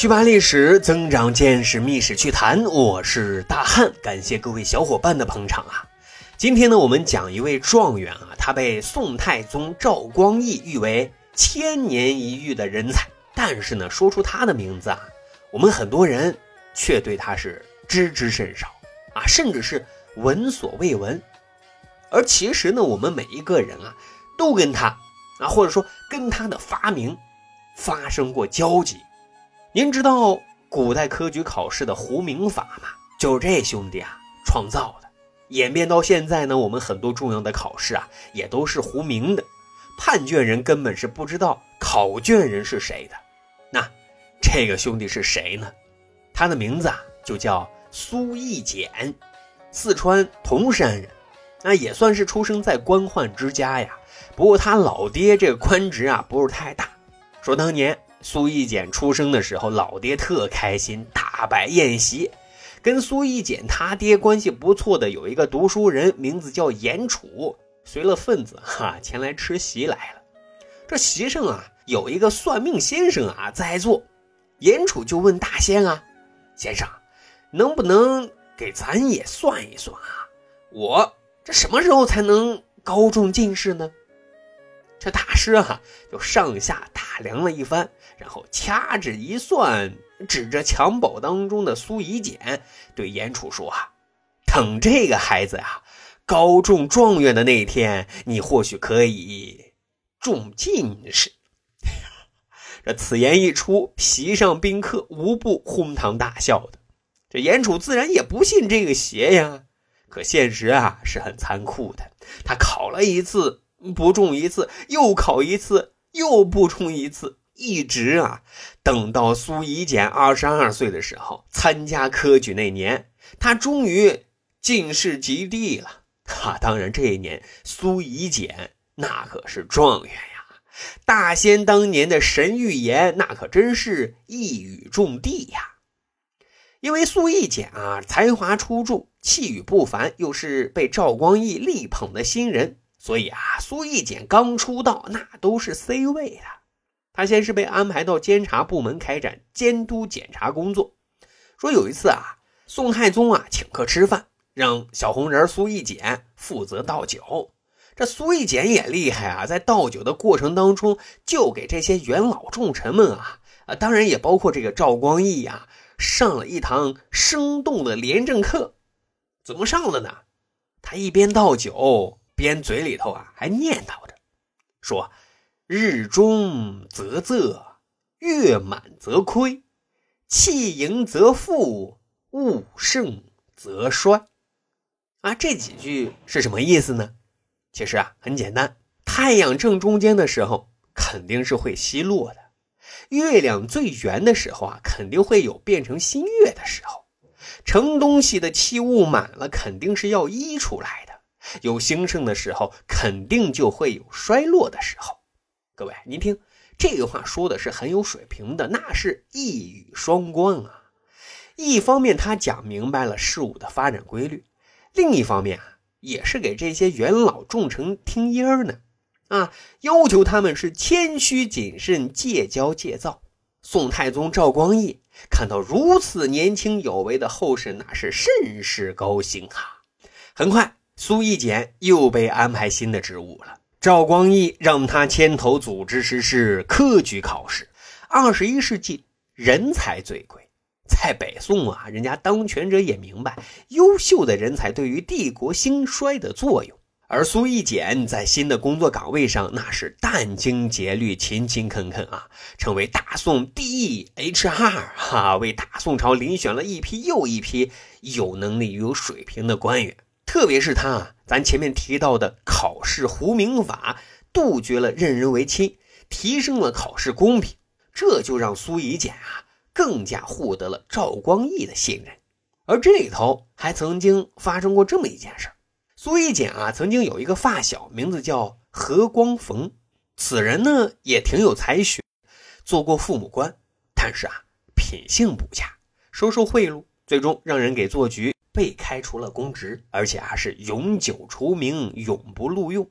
去扒历史，增长见识，密史趣谈。我是大汉，感谢各位小伙伴的捧场啊！今天呢，我们讲一位状元啊，他被宋太宗赵光义誉为千年一遇的人才。但是呢，说出他的名字啊，我们很多人却对他是知之甚少啊，甚至是闻所未闻。而其实呢，我们每一个人啊，都跟他啊，或者说跟他的发明发生过交集。您知道古代科举考试的胡明法吗？就是这兄弟啊创造的。演变到现在呢，我们很多重要的考试啊也都是胡明的，判卷人根本是不知道考卷人是谁的。那这个兄弟是谁呢？他的名字啊就叫苏义简，四川铜山人，那也算是出生在官宦之家呀。不过他老爹这个官职啊不是太大，说当年。苏义简出生的时候，老爹特开心，大摆宴席。跟苏义简他爹关系不错的有一个读书人，名字叫严楚，随了份子哈前来吃席来了。这席上啊，有一个算命先生啊在座。严楚就问大仙啊：“先生，能不能给咱也算一算啊？我这什么时候才能高中进士呢？”这大师啊，就上下打量了一番，然后掐指一算，指着襁褓当中的苏怡简，对严楚说：“啊，等这个孩子啊，高中状元的那天，你或许可以中进士。”这此言一出，席上宾客无不哄堂大笑的。这严楚自然也不信这个邪呀，可现实啊是很残酷的，他考了一次。不中一次，又考一次，又不中一次，一直啊，等到苏以简二十二岁的时候，参加科举那年，他终于进士及第了。哈，当然这一年苏以简那可是状元呀，大仙当年的神预言那可真是一语中的呀。因为苏以简啊，才华出众，气宇不凡，又是被赵光义力捧的新人。所以啊，苏义简刚出道，那都是 C 位的。他先是被安排到监察部门开展监督检查工作。说有一次啊，宋太宗啊请客吃饭，让小红人苏义简负责倒酒。这苏义简也厉害啊，在倒酒的过程当中，就给这些元老重臣们啊，啊，当然也包括这个赵光义呀，上了一堂生动的廉政课。怎么上的呢？他一边倒酒。边嘴里头啊还念叨着，说：“日中则仄，月满则亏，气盈则富，物盛则衰。”啊，这几句是什么意思呢？其实啊很简单，太阳正中间的时候肯定是会西落的，月亮最圆的时候啊肯定会有变成新月的时候，盛东西的气物满了，肯定是要溢出来的。有兴盛的时候，肯定就会有衰落的时候。各位，您听这个话说的是很有水平的，那是一语双关啊。一方面，他讲明白了事物的发展规律；另一方面啊，也是给这些元老重臣听音儿呢。啊，要求他们是谦虚谨慎，戒骄戒躁。宋太宗赵光义看到如此年轻有为的后世，那是甚是高兴啊。很快。苏义简又被安排新的职务了。赵光义让他牵头组织实施科举考试。二十一世纪人才最贵，在北宋啊，人家当权者也明白优秀的人才对于帝国兴衰的作用。而苏义简在新的工作岗位上，那是殚精竭虑、勤勤恳恳啊，成为大宋第一 HR 哈，为大宋朝遴选了一批又一批有能力、有水平的官员。特别是他啊，咱前面提到的考试胡明法，杜绝了任人唯亲，提升了考试公平，这就让苏以简啊更加获得了赵光义的信任。而这里头还曾经发生过这么一件事苏以简啊曾经有一个发小，名字叫何光逢，此人呢也挺有才学，做过父母官，但是啊品性不佳，收受贿赂，最终让人给做局。被开除了公职，而且还是永久除名，永不录用。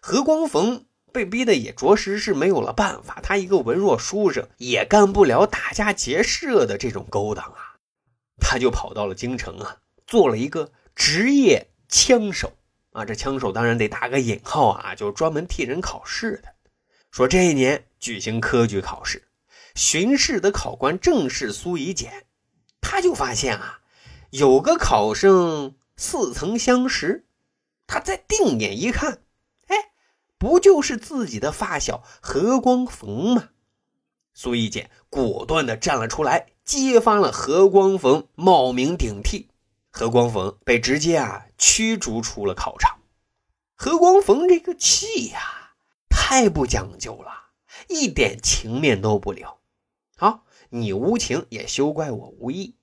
何光逢被被逼的也着实是没有了办法。他一个文弱书生，也干不了打家劫舍的这种勾当啊，他就跑到了京城啊，做了一个职业枪手啊。这枪手当然得打个引号啊，就专门替人考试的。说这一年举行科举考试，巡视的考官正是苏以简，他就发现啊，有个考生似曾相识。他再定眼一看，哎，不就是自己的发小何光逢吗？苏一简果断的站了出来，揭发了何光逢冒名顶替。何光逢被直接啊驱逐出了考场。何光逢这个气呀，太不讲究了，一点情面都不留。好，你无情也休怪我无义。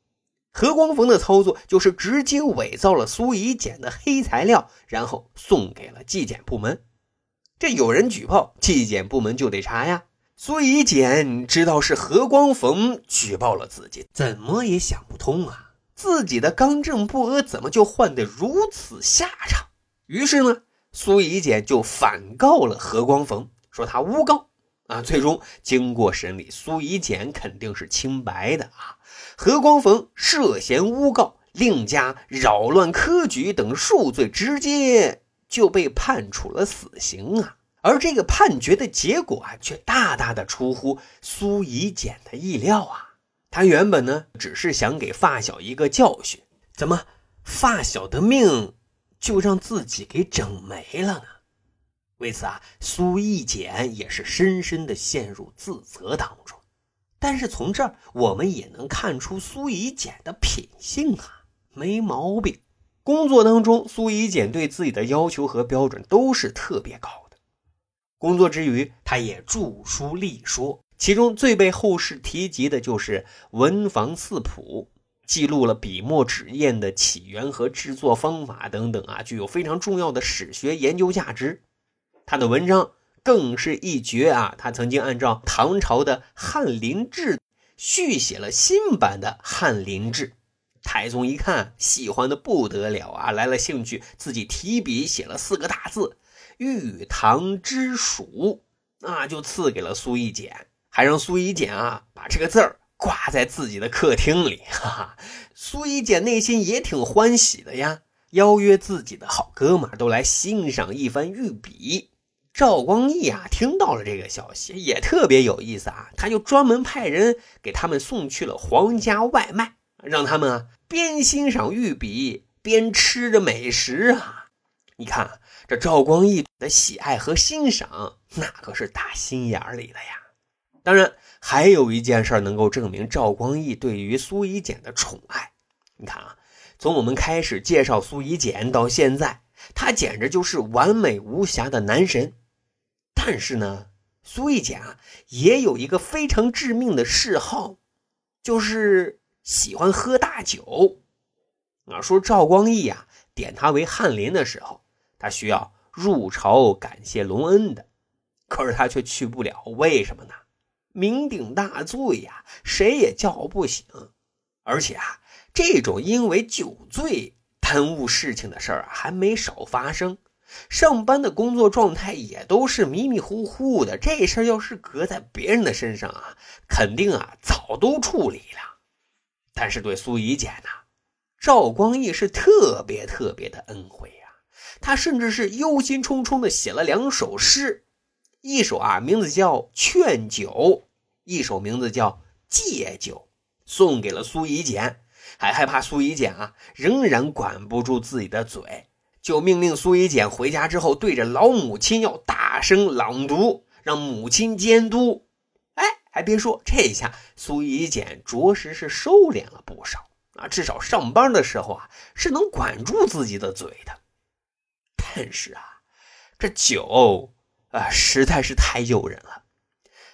何光逢的操作就是直接伪造了苏以简的黑材料，然后送给了纪检部门。这有人举报，纪检部门就得查呀。苏以简知道是何光逢举报了自己，怎么也想不通啊，自己的刚正不阿怎么就换得如此下场？于是呢，苏以简就反告了何光逢，说他诬告。啊，最终经过审理，苏以简肯定是清白的啊。何光逢涉嫌诬告，另加扰乱科举等数罪，直接就被判处了死刑啊。而这个判决的结果啊，却大大的出乎苏以简的意料啊。他原本呢，只是想给发小一个教训，怎么发小的命就让自己给整没了呢？为此啊，苏一简也是深深的陷入自责当中。但是从这儿我们也能看出苏以简的品性啊，没毛病。工作当中，苏以简对自己的要求和标准都是特别高的。工作之余，他也著书立说，其中最被后世提及的就是《文房四谱》，记录了笔墨纸砚的起源和制作方法等等啊，具有非常重要的史学研究价值。他的文章更是一绝啊！他曾经按照唐朝的《翰林志》续写了新版的《翰林志》，太宗一看喜欢的不得了啊，来了兴趣，自己提笔写了四个大字“玉堂之属”，那就赐给了苏一简，还让苏一简啊把这个字儿挂在自己的客厅里。哈哈，苏一简内心也挺欢喜的呀，邀约自己的好哥们都来欣赏一番御笔。赵光义啊，听到了这个消息，也特别有意思啊，他就专门派人给他们送去了皇家外卖，让他们啊边欣赏御笔边吃着美食啊。你看这赵光义的喜爱和欣赏，那可是打心眼里的呀。当然，还有一件事能够证明赵光义对于苏以简的宠爱。你看啊，从我们开始介绍苏以简到现在，他简直就是完美无瑕的男神。但是呢，苏一简啊也有一个非常致命的嗜好，就是喜欢喝大酒。啊，说赵光义啊点他为翰林的时候，他需要入朝感谢隆恩的，可是他却去不了，为什么呢？酩酊大醉呀，谁也叫不醒。而且啊，这种因为酒醉耽误事情的事儿啊，还没少发生。上班的工作状态也都是迷迷糊糊的，这事儿要是搁在别人的身上啊，肯定啊早都处理了。但是对苏以简呢，赵光义是特别特别的恩惠呀。他甚至是忧心忡忡的写了两首诗，一首啊名字叫《劝酒》，一首名字叫《戒酒》，送给了苏以简，还害怕苏以简啊仍然管不住自己的嘴。就命令苏以简回家之后，对着老母亲要大声朗读，让母亲监督。哎，还别说，这一下苏以简着实是收敛了不少啊！至少上班的时候啊，是能管住自己的嘴的。但是啊，这酒啊，实在是太诱人了。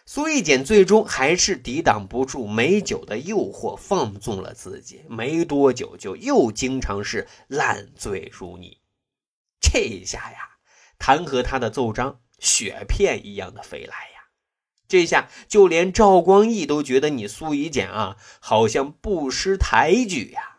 苏以简最终还是抵挡不住美酒的诱惑，放纵了自己。没多久，就又经常是烂醉如泥。这一下呀，弹劾他的奏章雪片一样的飞来呀！这下就连赵光义都觉得你苏以简啊，好像不识抬举呀！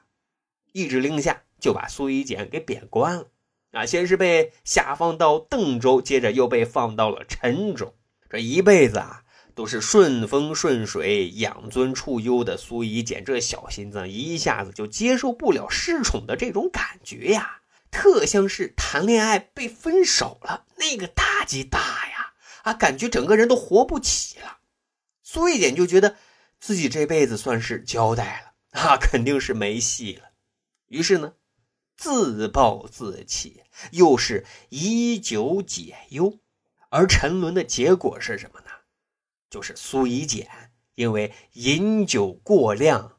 一指令下，就把苏以简给贬官了。啊，先是被下放到邓州，接着又被放到了陈州。这一辈子啊，都是顺风顺水、养尊处优的苏以简，这小心脏一下子就接受不了失宠的这种感觉呀，特像是谈恋爱被分手了，那个打击大呀！啊，感觉整个人都活不起了。苏以简就觉得自己这辈子算是交代了啊，肯定是没戏了。于是呢，自暴自弃，又是以酒解忧。而沉沦的结果是什么呢？就是苏以简因为饮酒过量，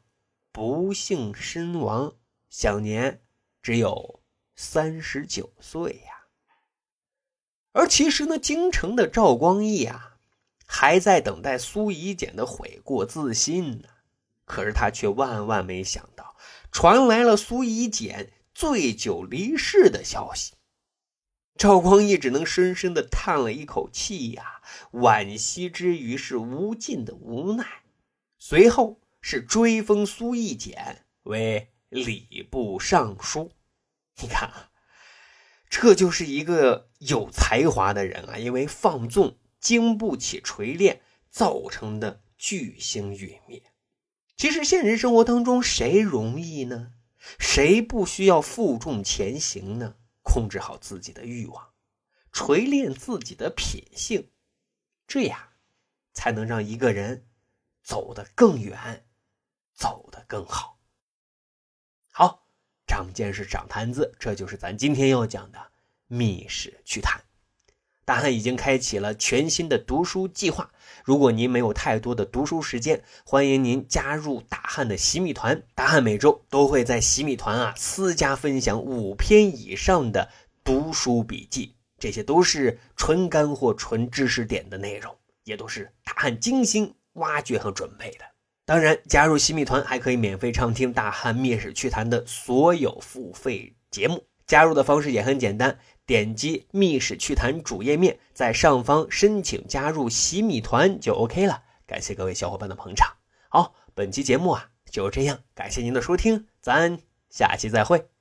不幸身亡，享年只有三十九岁呀。而其实呢，京城的赵光义啊，还在等待苏以简的悔过自新呢。可是他却万万没想到，传来了苏以简醉酒离世的消息。赵光义只能深深的叹了一口气呀，惋惜之余是无尽的无奈。随后是追封苏义简为礼部尚书。你看啊，这就是一个有才华的人啊，因为放纵经不起锤炼造成的巨星陨灭。其实现实生活当中，谁容易呢？谁不需要负重前行呢？控制好自己的欲望，锤炼自己的品性，这样才能让一个人走得更远，走得更好。长见识，长谈资，这就是咱今天要讲的《密室趣谈》。大汉已经开启了全新的读书计划。如果您没有太多的读书时间，欢迎您加入大汉的洗米团。大汉每周都会在洗米团啊私家分享五篇以上的读书笔记，这些都是纯干货、纯知识点的内容，也都是大汉精心挖掘和准备的。当然，加入洗米团还可以免费畅听大汉密史趣谈的所有付费节目。加入的方式也很简单。点击密室趣谈主页面，在上方申请加入洗米团就 OK 了。感谢各位小伙伴的捧场。好，本期节目啊就这样，感谢您的收听，咱下期再会。